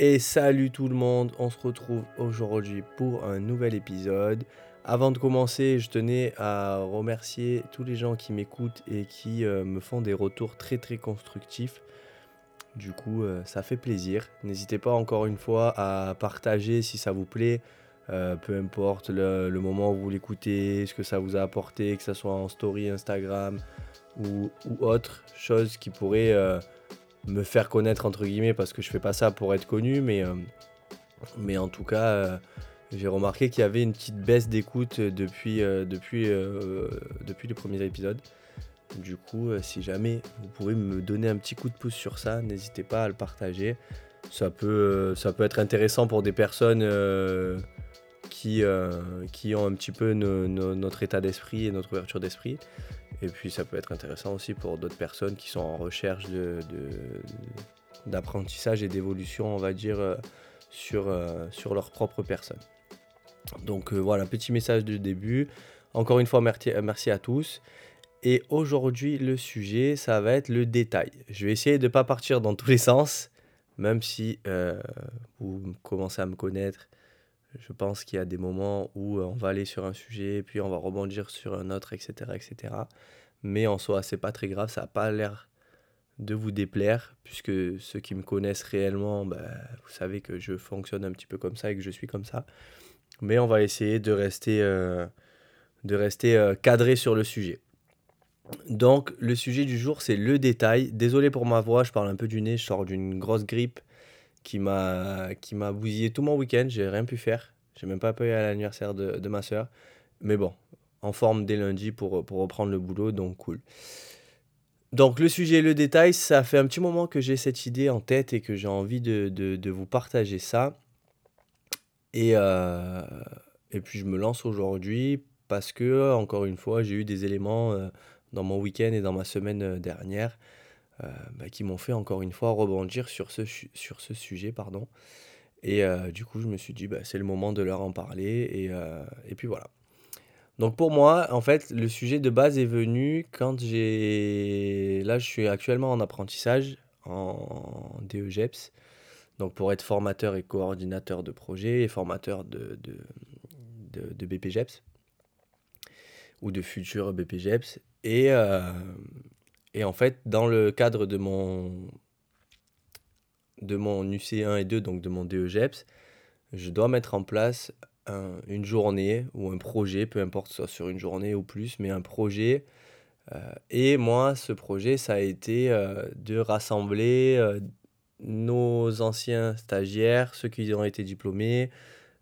Et salut tout le monde, on se retrouve aujourd'hui pour un nouvel épisode. Avant de commencer, je tenais à remercier tous les gens qui m'écoutent et qui euh, me font des retours très très constructifs. Du coup, euh, ça fait plaisir. N'hésitez pas encore une fois à partager si ça vous plaît. Euh, peu importe le, moment où vous l'écoutez, ce que ça vous a apporté, que ce soit en story Instagram ou, autre chose qui pourrait me faire connaître entre guillemets parce que je fais pas ça pour être connu mais, euh, en tout cas euh, j'ai remarqué qu'il y avait une petite baisse d'écoute depuis, euh, depuis, depuis les premiers épisodes. Du coup, si jamais vous pouvez me donner un petit coup de pouce sur ça, n'hésitez pas à le partager. Ça peut, être intéressant pour des personnes qui, ont un petit peu no- no- notre état d'esprit et notre ouverture d'esprit. Et puis ça peut être intéressant aussi pour d'autres personnes qui sont en recherche de, de- d'apprentissage et d'évolution, on va dire, euh, sur, euh, sur leur propre personne. Donc euh, voilà, petit message de début. Encore une fois, merci, merci à tous. Et aujourd'hui, le sujet, ça va être le détail. Je vais essayer de ne pas partir dans tous les sens, même si vous commencez à me connaître. Je pense qu'il y a des moments où euh, on va aller sur un sujet, puis on va rebondir sur un autre, etc. etc. Mais en soi, c'est pas très grave, ça n'a pas l'air de vous déplaire, puisque ceux qui me connaissent réellement, bah, vous savez que je fonctionne un petit peu comme ça et que je suis comme ça. Mais on va essayer de rester, euh, de rester euh, cadré sur le sujet. Donc, le sujet du jour, c'est le détail. Désolé pour ma voix, je parle un peu du nez, je sors d'une grosse grippe qui m'a qui bousillé tout mon week-end, j'ai rien pu faire. J'ai même pas aller à l'anniversaire de, ma soeur. Mais bon, en forme dès lundi pour, reprendre le boulot, donc cool. Donc, le sujet, le détail, ça fait un petit moment que j'ai cette idée en tête et que j'ai envie de, vous partager ça. Et, euh, et puis, je me lance aujourd'hui parce que, encore une fois, j'ai eu des éléments euh, dans mon week-end et dans ma semaine euh, dernière bah, qui m'ont fait encore une fois rebondir sur ce, su- sur ce sujet. Pardon. Et euh, du coup, je me suis dit, bah, c'est le moment de leur en parler. Et, euh, et puis voilà. Donc pour moi, en fait, le sujet de base est venu quand j'ai... Là, je suis actuellement en apprentissage en DEGEPS. Donc pour être formateur et coordinateur de projet et formateur de, de, de, de BPGEPS ou de futur BPGEPS. Et, euh, et en fait, dans le cadre de mon, de mon UC1 et 2, donc de mon DEGEPS, je dois mettre en place un- une journée ou un projet, peu importe, soit sur une journée ou plus, mais un projet. euh, et moi, ce projet, ça a été euh, de rassembler euh, nos anciens stagiaires, ceux qui ont été diplômés,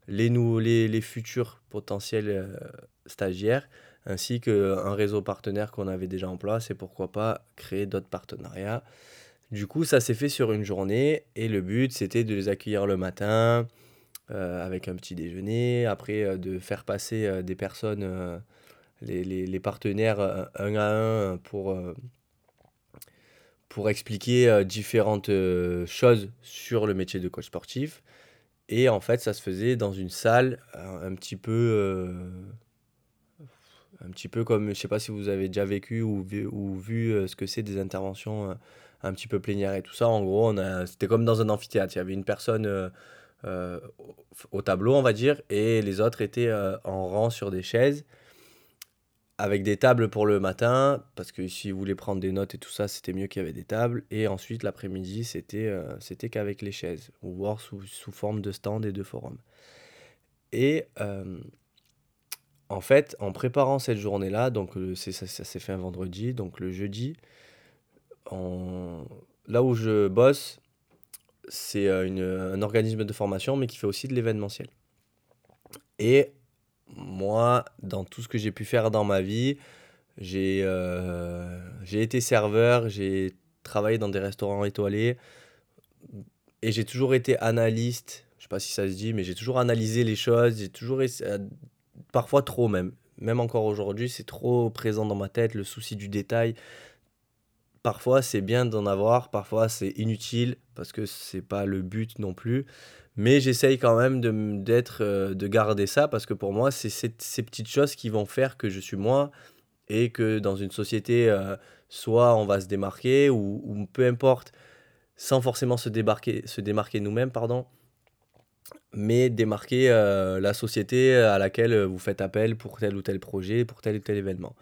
les, nou- les, les futurs potentiels stagiaires, ainsi qu'un réseau partenaire qu'on avait déjà en place et pourquoi pas créer d'autres partenariats. Du coup, ça s'est fait sur une journée et le but, c'était de les accueillir le matin euh, avec un petit déjeuner, après euh, de faire passer euh, des personnes, les, les- les partenaires un à un pour, pour expliquer différentes choses sur le métier de coach sportif. Et en fait, ça se faisait dans une salle un petit peu, un petit peu comme, je sais pas si vous avez déjà vécu ou vu, ou vu euh, ce que c'est des interventions euh, un petit peu plénières et tout ça. En gros, c'était comme dans un amphithéâtre. Il y avait une personne euh, au, au tableau, on va dire, et les autres étaient en rang sur des chaises avec des tables pour le matin, parce que si vous voulez prendre des notes et tout ça, c'était mieux qu'il y avait des tables. Et ensuite, l'après-midi, c'était qu'avec les chaises, ou voir sous, sous forme de stand et de forum. Et en fait, en préparant cette journée-là, donc euh, ça, s'est fait un vendredi, donc le jeudi, là où je bosse, c'est euh, un organisme de formation, mais qui fait aussi de l'événementiel. Et moi, dans tout ce que j'ai pu faire dans ma vie, j'ai euh, été serveur, j'ai travaillé dans des restaurants étoilés et j'ai toujours été analyste. Je sais pas si ça se dit, mais j'ai toujours analysé les choses. J'ai toujours essa- parfois trop même. Même encore aujourd'hui, c'est trop présent dans ma tête, le souci du détail. Parfois, c'est bien d'en avoir, parfois, c'est inutile parce que c'est pas le but non plus. Mais j'essaye quand même de, d'être, euh, de garder ça parce que pour moi, c'est ces, petites choses qui vont faire que je suis moi et que dans une société, euh, soit on va se démarquer ou, ou peu importe sans forcément se démarquer, se démarquer nous-mêmes, pardon, mais démarquer euh, la société à laquelle vous faites appel pour tel ou tel projet, pour tel ou tel événement.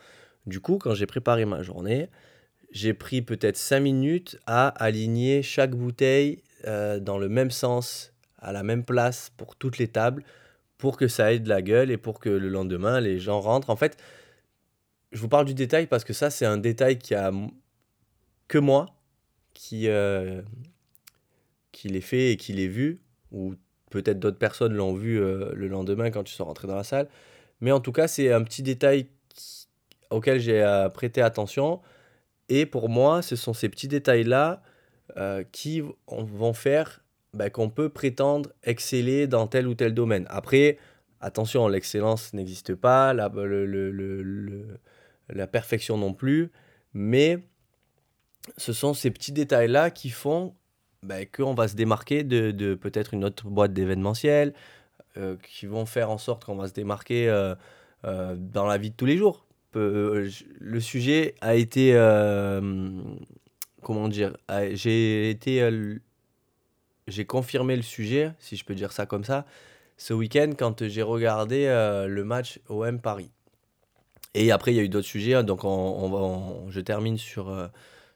Du coup, quand j'ai préparé ma journée, j'ai pris peut-être 5 minutes à aligner chaque bouteille euh, dans le même sens, à la même place pour toutes les tables, pour que ça ait de la gueule et pour que le lendemain, les gens rentrent. En fait, je vous parle du détail parce que ça, c'est un détail qui a que moi qui, euh, qui l'ai fait et qui l'ai vu, ou peut-être d'autres personnes l'ont vu euh, le lendemain quand ils sont rentrés dans la salle. Mais en tout cas, c'est un petit détail auquel j'ai euh, prêté attention. Et pour moi, ce sont ces petits détails-là qui vont faire bah, qu'on peut prétendre exceller dans tel ou tel domaine. Après, attention, l'excellence n'existe pas, la, la perfection non plus, mais ce sont ces petits détails-là qui font bah, qu'on va se démarquer de, peut-être une autre boîte d'événementiel, euh, qui vont faire en sorte qu'on va se démarquer euh, euh, dans la vie de tous les jours. le sujet a été... comment dire J'ai été j'ai confirmé le sujet, si je peux dire ça comme ça, ce week-end quand j'ai regardé le match OM Paris. Et après, il y a eu d'autres sujets, hein, donc on, on, je termine sur,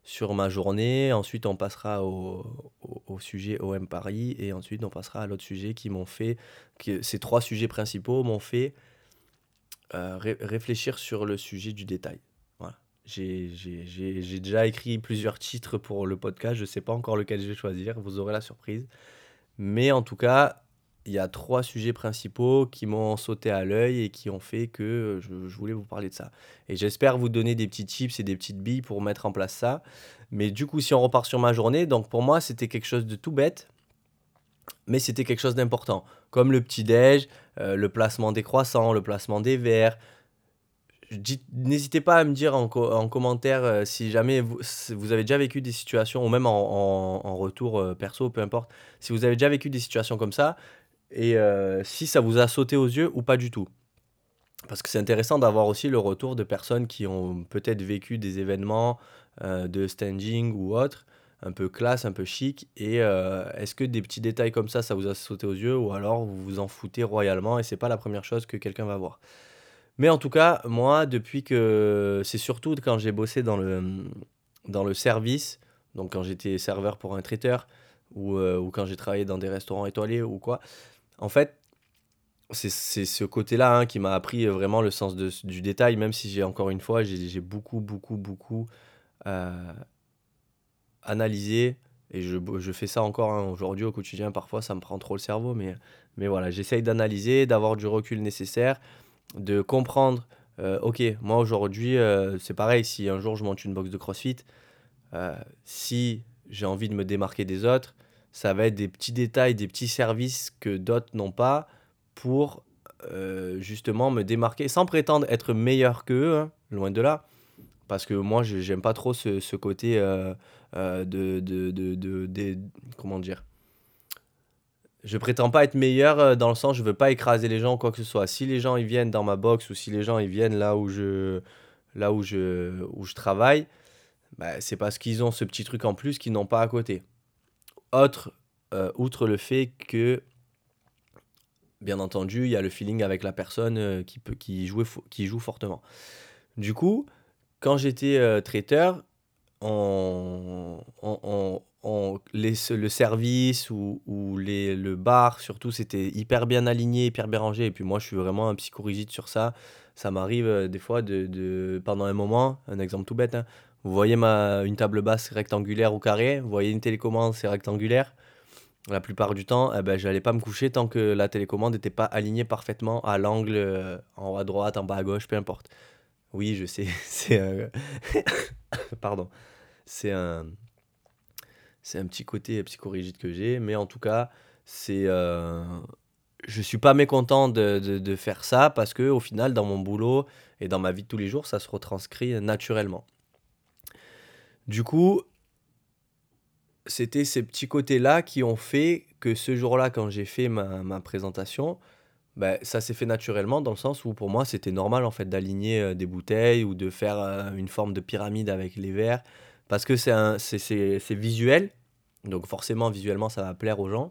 sur ma journée, ensuite on passera au, au, sujet OM Paris, et ensuite on passera à l'autre sujet qui m'ont fait, ces trois sujets principaux m'ont fait euh, réfléchir sur le sujet du détail. J'ai déjà écrit plusieurs titres pour le podcast. Je ne sais pas encore lequel je vais choisir. Vous aurez la surprise. Mais en tout cas, il y a trois sujets principaux qui m'ont sauté à l'œil et qui ont fait que je, voulais vous parler de ça. Et j'espère vous donner des petits tips et des petites billes pour mettre en place ça. Mais du coup, si on repart sur ma journée, donc pour moi, c'était quelque chose de tout bête, mais c'était quelque chose d'important. Comme le petit-déj, euh, le placement des croissants, le placement des verres, N'hésitez pas à me dire en, en commentaire euh, si jamais vous, avez déjà vécu des situations, ou même en, retour euh, perso, peu importe, si vous avez déjà vécu des situations comme ça, et euh, si ça vous a sauté aux yeux ou pas du tout. Parce que c'est intéressant d'avoir aussi le retour de personnes qui ont peut-être vécu des événements de standing ou autre, un peu classe, un peu chic, et est-ce que des petits détails comme ça, ça vous a sauté aux yeux, ou alors vous vous en foutez royalement, et c'est pas la première chose que quelqu'un va voir. Mais en tout cas, moi, depuis que. C'est surtout quand j'ai bossé dans le, dans le service, donc quand j'étais serveur pour un traiteur, ou, euh, ou quand j'ai travaillé dans des restaurants étoilés ou quoi. En fait, c'est ce côté-là hein, qui m'a appris vraiment le sens du détail, même si j'ai encore une fois, j'ai beaucoup, beaucoup, beaucoup euh, analysé. Et je, fais ça encore hein, aujourd'hui au quotidien. Parfois, ça me prend trop le cerveau. Mais, voilà, j'essaye d'analyser, d'avoir du recul nécessaire de comprendre, euh, ok, moi aujourd'hui, euh, c'est pareil, si un jour je monte une box de CrossFit, si j'ai envie de me démarquer des autres, ça va être des petits détails, des petits services que d'autres n'ont pas pour justement me démarquer, sans prétendre être meilleur qu'eux, hein, loin de là, parce que moi, j'aime pas trop ce, ce côté de, de, de, de, comment dire, je prétends pas être meilleur euh, dans le sens je veux pas écraser les gens ou quoi que ce soit. Si les gens ils viennent dans ma box ou si les gens ils viennent là où je là où je où je travaille, bah, c'est parce qu'ils ont ce petit truc en plus qu'ils n'ont pas à côté. Autre euh, outre le fait que bien entendu, il y a le feeling avec la personne euh, qui peut qui joue qui joue fortement. Du coup, quand j'étais traiteur, on, on, le service ou, les, le bar, surtout, c'était hyper bien aligné, hyper bien rangé. Et puis moi, je suis vraiment un psychorigide sur ça. Ça m'arrive euh, des fois de, pendant un moment, un exemple tout bête, hein. Vous voyez ma, une table basse rectangulaire ou carré, vous voyez une télécommande, c'est rectangulaire? La plupart du temps, eh ben, je n'allais pas me coucher tant que la télécommande n'était pas alignée parfaitement à l'angle, euh, en haut à droite, en bas à gauche, peu importe. Oui, je sais, c'est un... Pardon. C'est un c'est un petit côté psychorigide que j'ai, mais en tout cas, c'est, euh, je suis pas mécontent de, de, faire ça parce que au final, dans mon boulot et dans ma vie de tous les jours, ça se retranscrit naturellement. Du coup, c'était ces petits côtés-là qui ont fait que ce jour-là, quand j'ai fait ma, ma présentation, ben, ça s'est fait naturellement dans le sens où pour moi c'était normal en fait d'aligner euh, des bouteilles ou de faire euh, une forme de pyramide avec les verres parce que c'est visuel Donc forcément, visuellement, ça va plaire aux gens.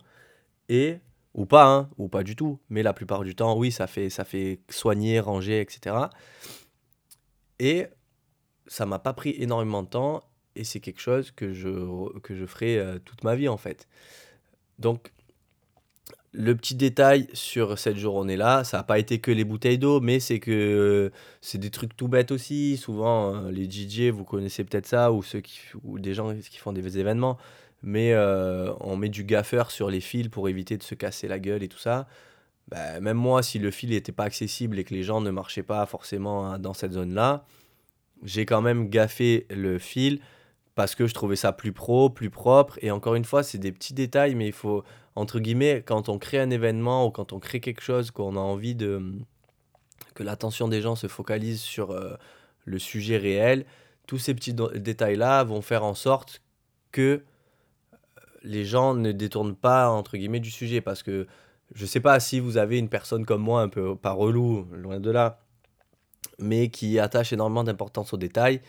Et, ou pas, hein, ou pas du tout. Mais la plupart du temps, oui, ça fait, ça fait soigner, ranger, etc. Et ça m'a pas pris énormément de temps. Et c'est quelque chose que je, que je ferai euh, toute ma vie, en fait. Donc, le petit détail sur cette journée-là, ça n'a pas été que les bouteilles d'eau, mais c'est que euh, c'est des trucs tout bêtes aussi. Souvent, euh, les DJ, vous connaissez peut-être ça, ou, ceux qui, ou des gens qui font des événements, mais on met du gaffeur sur les fils pour éviter de se casser la gueule et tout ça. Bah, même moi, si le fil n'était pas accessible et que les gens ne marchaient pas forcément hein, dans cette zone-là, j'ai quand même gaffé le fil parce que je trouvais ça plus pro, plus propre. Et encore une fois, c'est des petits détails, mais il faut, entre guillemets, quand on crée un événement ou quand on crée quelque chose, qu'on a envie de que l'attention des gens se focalise sur euh, le sujet réel, tous ces petits détails-là vont faire en sorte que euh, les gens ne détournent pas, entre guillemets, du sujet. Parce que je ne sais pas si vous avez une personne comme moi, un peu pas relou, loin de là, mais qui attache énormément d'importance aux détails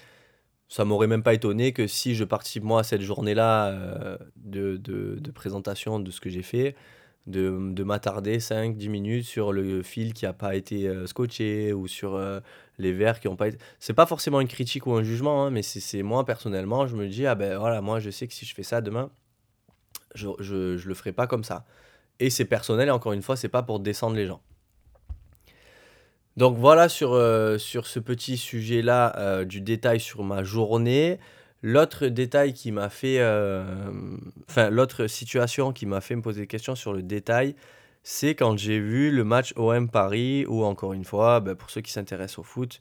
ça m'aurait même pas étonné que si je participe moi à cette journée-là euh, de, de, présentation de ce que j'ai fait, de, de m'attarder 5-10 minutes sur le fil qui n'a pas été euh, scotché ou sur euh, les verres qui n'ont pas été... C'est pas forcément une critique ou un jugement, hein, mais c'est moi personnellement, je me dis, ah ben voilà, moi je sais que si je fais ça demain, je, je, je le ferai pas comme ça. Et c'est personnel, et encore une fois, c'est pas pour descendre les gens. Donc voilà sur, euh, sur ce petit sujet-là euh, du détail sur ma journée. L'autre détail qui m'a fait, euh, enfin l'autre situation qui m'a fait me poser des questions sur le détail, c'est quand j'ai vu le match OM Paris, où encore une fois, ben, pour ceux qui s'intéressent au foot,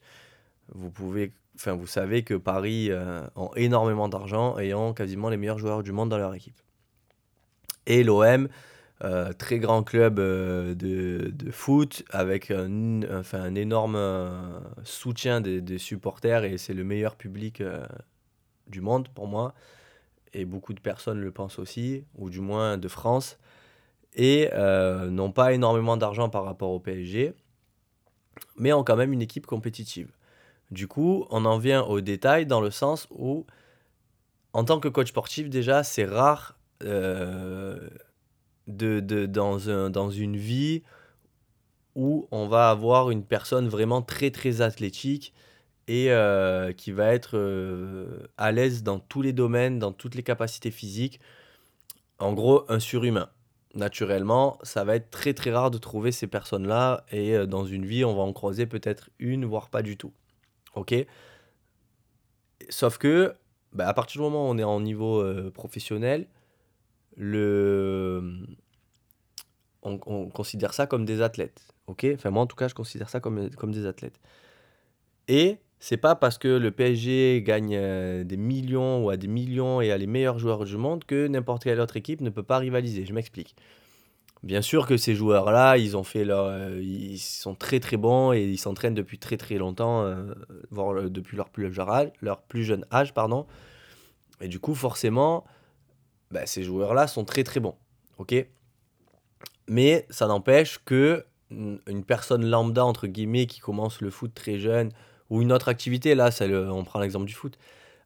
vous pouvez, enfin vous savez que Paris ont énormément d'argent et ont quasiment les meilleurs joueurs du monde dans leur équipe. Et l'OM, euh, très grand club euh, de, de, foot avec un, enfin, un énorme euh, soutien des, des, supporters et c'est le meilleur public du monde pour moi. Et beaucoup de personnes le pensent aussi, ou du moins de France. Et n'ont pas énormément d'argent par rapport au PSG, mais ont quand même une équipe compétitive. Du coup, on en vient au détail dans le sens où, en tant que coach sportif, déjà, c'est rare de, de, dans, un, dans une vie où on va avoir une personne vraiment très très athlétique et euh, qui va être euh, à l'aise dans tous les domaines, dans toutes les capacités physiques. En gros, un surhumain. Naturellement, ça va être très très rare de trouver ces personnes-là et euh, dans une vie, on va en croiser peut-être une, voire pas du tout. Ok? Sauf que, bah, à partir du moment où on est en niveau professionnel, le... On, considère ça comme des athlètes. ok? Enfin, moi, en tout cas, je considère ça comme, comme des athlètes. Et c'est pas parce que le PSG gagne euh, des millions ou a des millions et a les meilleurs joueurs du monde que n'importe quelle autre équipe ne peut pas rivaliser. Je m'explique. Bien sûr que ces joueurs-là, ils ont fait leur, euh, ils sont très très bons et ils s'entraînent depuis très très longtemps, euh, voire depuis leur plus jeune âge, leur plus jeune âge, pardon. Et du coup, forcément, bah, ces joueurs-là sont très très bons. ok? Mais ça n'empêche que une personne lambda, entre guillemets, qui commence le foot très jeune, ou une autre activité, là, on prend l'exemple du foot,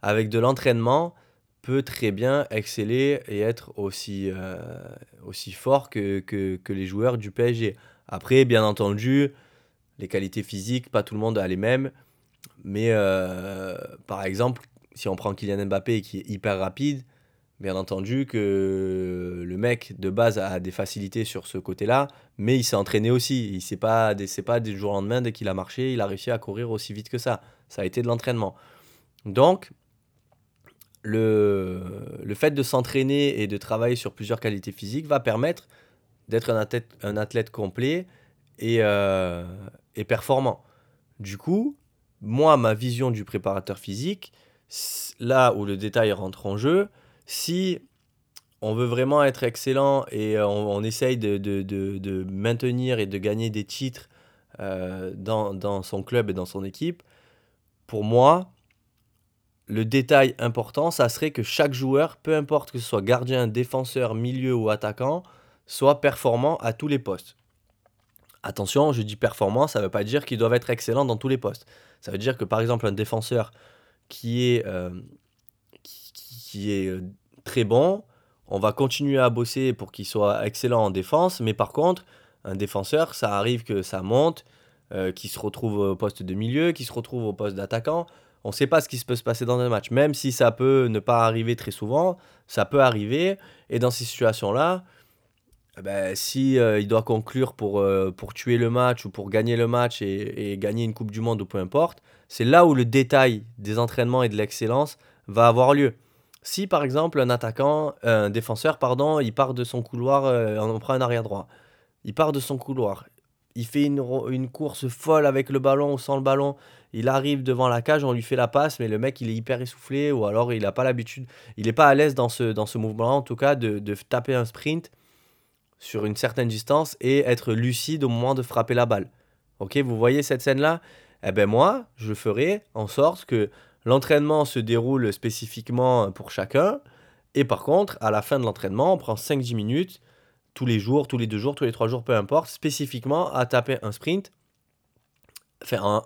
avec de l'entraînement, peut très bien exceller et être aussi, euh, aussi fort que, que, que, les joueurs du PSG. Après, bien entendu, les qualités physiques, pas tout le monde a les mêmes. Mais euh, par exemple, si on prend Kylian Mbappé qui est hyper rapide, Bien entendu que le mec de base a des facilités sur ce côté-là, mais il s'est entraîné aussi. Il sait pas c'est pas du jour au lendemain dès qu'il a marché, il a réussi à courir aussi vite que ça. Ça a été de l'entraînement. Donc, le, fait de s'entraîner et de travailler sur plusieurs qualités physiques va permettre d'être un athlète, complet et, euh, et performant. Du coup, moi, ma vision du préparateur physique, là où le détail rentre en jeu, si on veut vraiment être excellent et euh, on, essaye de, maintenir et de gagner des titres euh, dans, son club et dans son équipe, pour moi, le détail important, ça serait que chaque joueur, peu importe que ce soit gardien, défenseur, milieu ou attaquant, soit performant à tous les postes. Attention, je dis performant, ça ne veut pas dire qu'ils doivent être excellents dans tous les postes. Ça veut dire que par exemple un défenseur qui est, euh, qui, est très bon, on va continuer à bosser pour qu'il soit excellent en défense, mais par contre, un défenseur, ça arrive que ça monte, euh, qu'il se retrouve au poste de milieu, qu'il se retrouve au poste d'attaquant. On ne sait pas ce qui peut se passer dans un match. Même si ça peut ne pas arriver très souvent, ça peut arriver. Et dans ces situations-là, eh ben, si euh, il doit conclure pour, euh, pour tuer le match ou pour gagner le match et, gagner une Coupe du Monde ou peu importe, c'est là où le détail des entraînements et de l'excellence va avoir lieu. Si par exemple un attaquant, un défenseur, pardon, il part de son couloir, euh, on prend un arrière droit, il part de son couloir, il fait une, course folle avec le ballon ou sans le ballon, il arrive devant la cage, on lui fait la passe, mais le mec il est hyper essoufflé ou alors il n'a pas l'habitude, il n'est pas à l'aise dans ce, dans ce mouvement en tout cas de, taper un sprint sur une certaine distance et être lucide au moment de frapper la balle. Ok, vous voyez cette scène-là? Eh ben moi, je ferai en sorte que l'entraînement se déroule spécifiquement pour chacun. Et par contre, à la fin de l'entraînement, on prend 5-10 minutes, tous les jours, tous les deux jours, tous les trois jours, peu importe, spécifiquement à taper un sprint, enfin,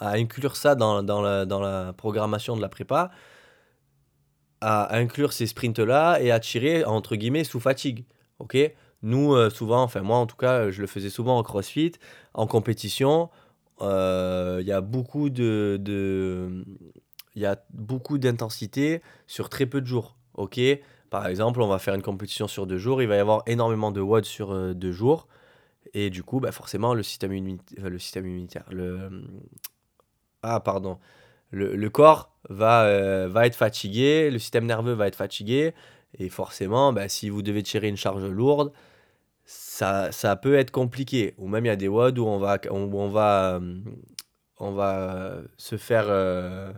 à inclure ça dans, dans, la, dans la programmation de la prépa, à inclure ces sprints-là et à tirer, entre guillemets, sous fatigue. ok? Nous, euh, souvent, enfin moi en tout cas, je le faisais souvent en crossfit, en compétition. Euh, il y a beaucoup de, de il y a beaucoup d'intensité sur très peu de jours. Ok, par exemple, on va faire une compétition sur deux jours, il va y avoir énormément de watts sur euh, deux jours, et du coup, bah, forcément, le système, immunitaire, le système immunitaire, le ah pardon, le, le corps va, va être fatigué, le système nerveux va être fatigué, et forcément, bah, si vous devez tirer une charge lourde, ça, ça peut être compliqué. Ou même il y a des WOD où on va, on, va, on va se faire. Euh,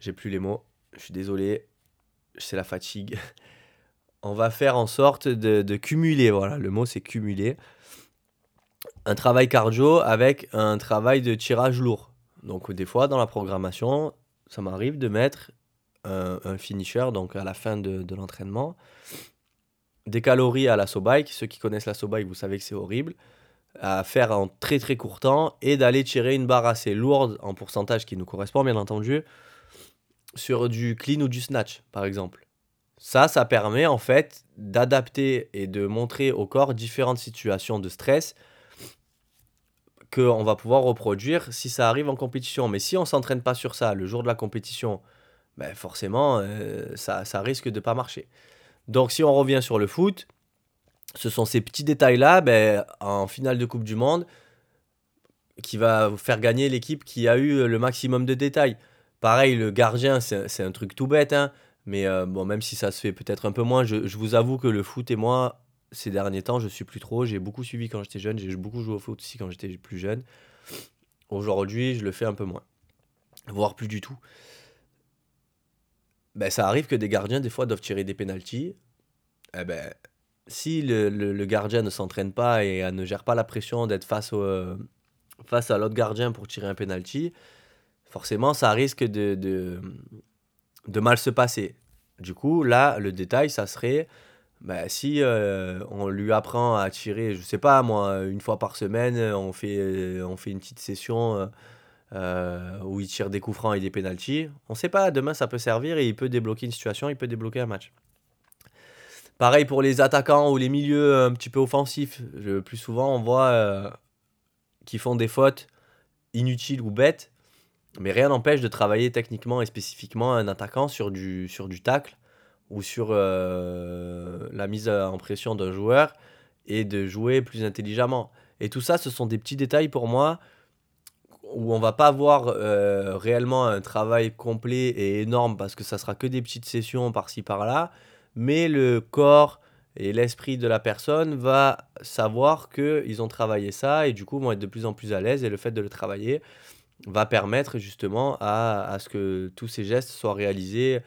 j'ai plus les mots, je suis désolé, c'est la fatigue. On va faire en sorte de, cumuler, voilà, le mot c'est cumuler, un travail cardio avec un travail de tirage lourd. Donc des fois dans la programmation, ça m'arrive de mettre un, finisher, donc à la fin de, de l'entraînement, des calories à la bike. Ceux qui connaissent la bike, vous savez que c'est horrible. À faire en très très court temps et d'aller tirer une barre assez lourde en pourcentage qui nous correspond, bien entendu, sur du clean ou du snatch, par exemple. Ça, ça permet en fait d'adapter et de montrer au corps différentes situations de stress qu'on va pouvoir reproduire si ça arrive en compétition. Mais si on s'entraîne pas sur ça le jour de la compétition, ben forcément, euh, ça, ça risque de pas marcher. Donc si on revient sur le foot, ce sont ces petits détails-là, ben, en finale de Coupe du Monde, qui va faire gagner l'équipe qui a eu le maximum de détails. Pareil, le gardien, c'est un truc tout bête, hein, mais euh, bon, même si ça se fait peut-être un peu moins, je, vous avoue que le foot et moi, ces derniers temps, je suis plus trop. J'ai beaucoup suivi quand j'étais jeune, j'ai beaucoup joué au foot aussi quand j'étais plus jeune. Aujourd'hui, je le fais un peu moins, voire plus du tout ben, ça arrive que des gardiens, des fois, doivent tirer des pénalties. Eh ben, si le, le, gardien ne s'entraîne pas et ne gère pas la pression d'être face, euh, face à l'autre gardien pour tirer un penalty, forcément, ça risque de, de, de, mal se passer. Du coup, là, le détail, ça serait ben, si euh, on lui apprend à tirer, je sais pas moi, une fois par semaine, on fait, on fait une petite session. Euh, euh, où il tire des coups francs et des pénalties. On sait pas, demain ça peut servir et il peut débloquer une situation, il peut débloquer un match. Pareil pour les attaquants ou les milieux un petit peu offensifs. Le plus souvent, on voit euh, qui font des fautes inutiles ou bêtes, mais rien n'empêche de travailler techniquement et spécifiquement un attaquant sur du, sur du tacle ou sur euh, la mise en pression d'un joueur et de jouer plus intelligemment. Et tout ça, ce sont des petits détails pour moi où on va pas avoir euh, réellement un travail complet et énorme parce que ça sera que des petites sessions par-ci par-là, mais le corps et l'esprit de la personne va savoir qu'ils ont travaillé ça et du coup vont être de plus en plus à l'aise et le fait de le travailler va permettre justement à, à ce que tous ces gestes soient réalisés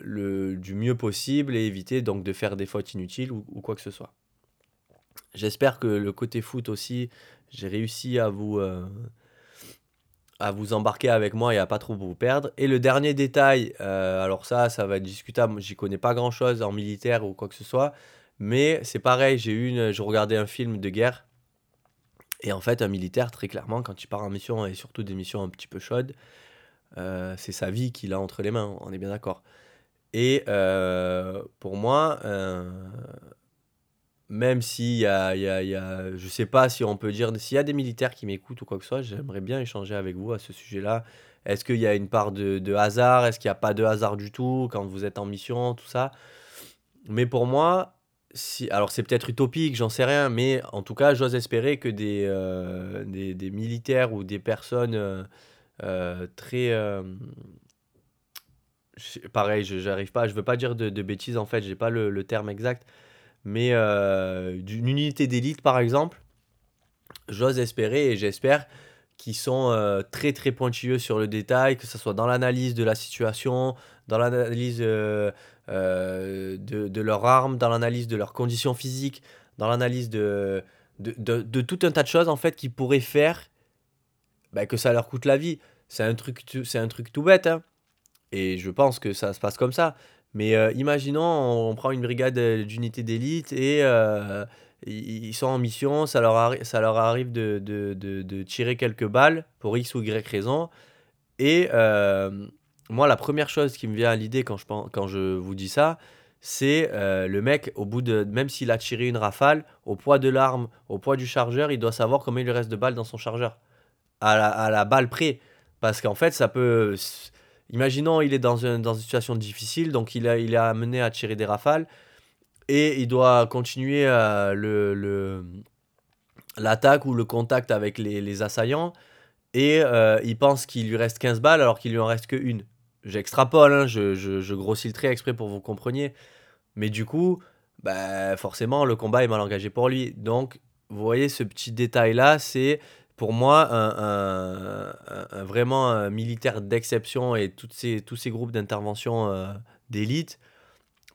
le, du mieux possible et éviter donc de faire des fautes inutiles ou, ou quoi que ce soit. J'espère que le côté foot aussi, j'ai réussi à vous... Euh, à vous embarquer avec moi et à pas trop vous perdre. Et le dernier détail, euh, alors ça, ça va être discutable, j'y connais pas grand chose en militaire ou quoi que ce soit, mais c'est pareil, j'ai eu je regardais un film de guerre, et en fait, un militaire, très clairement, quand il part en mission, et surtout des missions un petit peu chaudes, euh, c'est sa vie qu'il a entre les mains, on est bien d'accord. Et euh, pour moi, euh, même s'il y a, y a, y a- je sais pas si on peut dire, s'il y a des militaires qui m'écoutent ou quoi que ce soit, j'aimerais bien échanger avec vous à ce sujet-là. Est-ce qu'il y a une part de, de hasard? Est-ce qu'il n'y a pas de hasard du tout quand vous êtes en mission, tout ça? Mais pour moi, si, alors c'est peut-être utopique, j'en sais rien, mais en tout cas, j'ose espérer que des, euh, des, des militaires ou des personnes euh, euh, très... pareil, je j'arrive pas, je veux pas dire de, de bêtises en fait, j'ai pas le, le terme exact, mais d'une unité d'élite par exemple, j'ose espérer et j'espère qu'ils sont euh, très très pointilleux sur le détail, que ce soit dans l'analyse de la situation, dans l'analyse euh, euh, de, de leurs armes, dans l'analyse de leurs conditions physiques, dans l'analyse de, de, de- tout un tas de choses en fait qui pourraient faire bah, que ça leur coûte la vie. C'est un truc, un truc tout bête, hein. Et je pense que ça se passe comme ça. Mais euh, imaginons, on prend une brigade euh, d'unités d'élite et euh, ils sont en mission, ça leur, ça leur arrive de, de- de- tirer quelques balles pour X ou Y raison. Et moi, la première chose qui me vient à l'idée quand je, quand je vous dis ça, c'est le mec, au bout de, même s'il a tiré une rafale, au poids de l'arme, au poids du chargeur, il doit savoir combien il reste de balles dans son chargeur à la, à la balle près. Parce qu'en fait, ça peut. Imaginons, il est dans, un- dans une situation difficile, donc il, a, il est amené à tirer des rafales et il doit continuer euh, l'attaque ou le contact avec les, assaillants. Et euh, il pense qu'il lui reste 15 balles alors qu'il lui en reste que une. J'extrapole, hein, je, je, je grossis le trait exprès pour que vous compreniez. Mais du coup, bah, forcément, le combat est mal engagé pour lui. Donc, vous voyez, ce petit détail-là, c'est pour moi un, vraiment un militaire d'exception et toutes ces, tous ces groupes d'intervention euh, d'élite.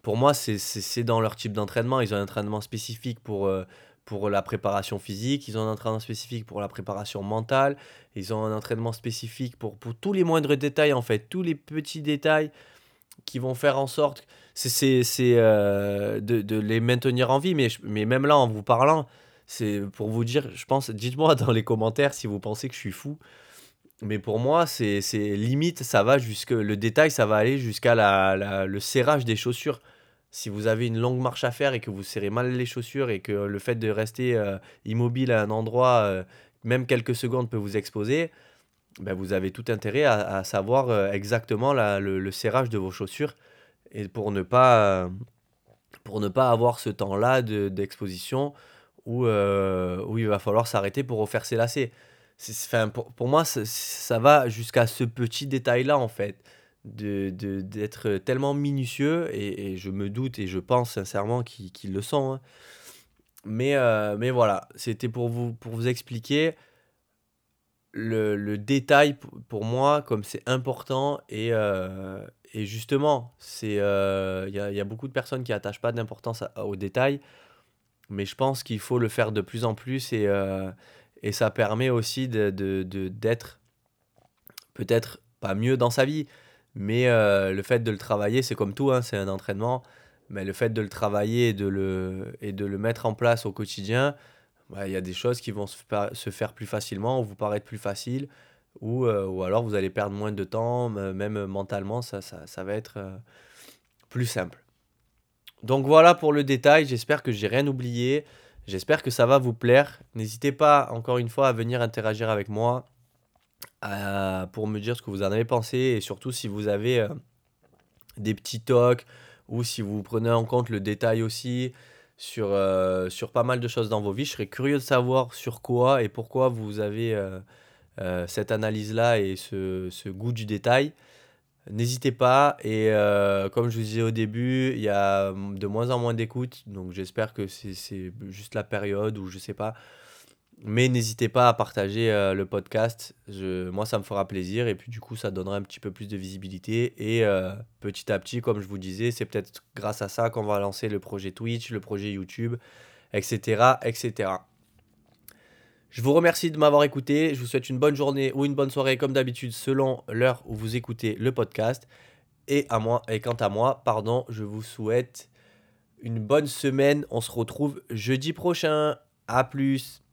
Pour moi, c'est dans leur type d'entraînement. Ils ont un entraînement spécifique pour, euh, pour la préparation physique, ils ont un entraînement spécifique pour la préparation mentale, ils ont un entraînement spécifique pour, pour tous les moindres détails, en fait, tous les petits détails qui vont faire en sorte c'est euh, de, de les maintenir en vie mais, mais même là en vous parlant c'est pour vous dire je pense dites-moi dans les commentaires si vous pensez que je suis fou. Mais pour moi c'est limite ça va jusque le détail ça va aller jusqu'à la, la- le serrage des chaussures. Si vous avez une longue marche à faire et que vous serrez mal les chaussures et que le fait de rester euh, immobile à un endroit euh, même quelques secondes peut vous exposer ben, vous avez tout intérêt à, à savoir euh, exactement la- le, le serrage de vos chaussures et pour ne pas, pour ne pas avoir ce temps-là de- d'exposition où, euh, il va falloir s'arrêter pour refaire ses lacets. Enfin, pour, pour moi, ça, va jusqu'à ce petit détail-là, en fait, de, de- d'être tellement minutieux, et, et je me doute et je pense sincèrement qu'ils le sont. hein. Mais, euh, mais voilà, c'était pour vous, pour vous expliquer le, le détail pour moi, comme c'est important, et, euh, et justement, euh, il y a, y a beaucoup de personnes qui attachent pas d'importance aux détails, mais je pense qu'il faut le faire de plus en plus, et, euh, et ça permet aussi de, de- de- d'être peut-être pas mieux dans sa vie, mais euh, le fait de le travailler, c'est comme tout, hein, c'est un entraînement, mais le fait de le travailler et de le, et de le mettre en place au quotidien, bah, il y a des choses qui vont se fa- se faire plus facilement ou vous paraître plus faciles, ou, euh, ou alors vous allez perdre moins de temps, même mentalement, ça, ça, ça va être plus simple. Donc voilà pour le détail, j'espère que j'ai rien oublié, j'espère que ça va vous plaire. N'hésitez pas encore une fois à venir interagir avec moi à- pour me dire ce que vous en avez pensé et surtout si vous avez euh, des petits tocs ou si vous prenez en compte le détail aussi sur, euh, sur pas mal de choses dans vos vies. Je serais curieux de savoir sur quoi et pourquoi vous avez euh, euh, cette analyse-là et ce goût du détail. N'hésitez pas et euh, comme je vous disais au début, il y a de moins en moins d'écoute, donc j'espère que c'est juste la période ou je sais pas. Mais n'hésitez pas à partager euh, le podcast. Moi, ça me fera plaisir. Et puis, du coup, ça donnera un petit peu plus de visibilité. Et euh, petit à petit, comme je vous disais, c'est peut-être grâce à ça qu'on va lancer le projet Twitch, le projet YouTube, etc., etc. Je vous remercie de m'avoir écouté. Je vous souhaite une bonne journée ou une bonne soirée, comme d'habitude, selon l'heure où vous écoutez le podcast. Et, à moi, et quant à moi, pardon, je vous souhaite une bonne semaine. On se retrouve jeudi prochain. À plus.